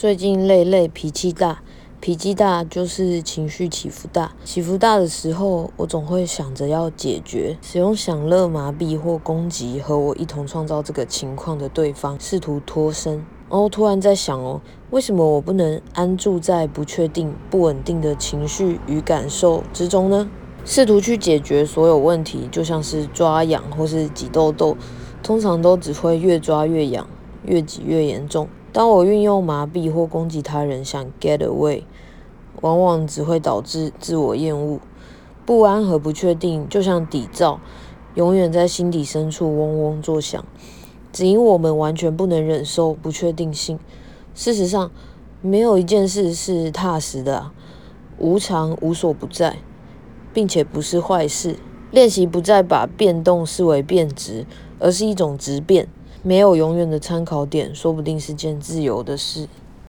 最近累累，脾气大，脾气大就是情绪起伏大。起伏大的时候，我总会想着要解决，使用享乐麻痹或攻击和我一同创造这个情况的对方，试图脱身。然后突然在想哦，为什么我不能安住在不确定、不稳定的情绪与感受之中呢？试图去解决所有问题，就像是抓痒或是挤痘痘，通常都只会越抓越痒，越挤越严重。当我运用麻痹或攻击他人，想 get away，往往只会导致自我厌恶、不安和不确定，就像底噪，永远在心底深处嗡嗡作响。只因我们完全不能忍受不确定性。事实上，没有一件事是踏实的，无常无所不在，并且不是坏事。练习不再把变动视为变值，而是一种质变。没有永远的参考点，说不定是件自由的事。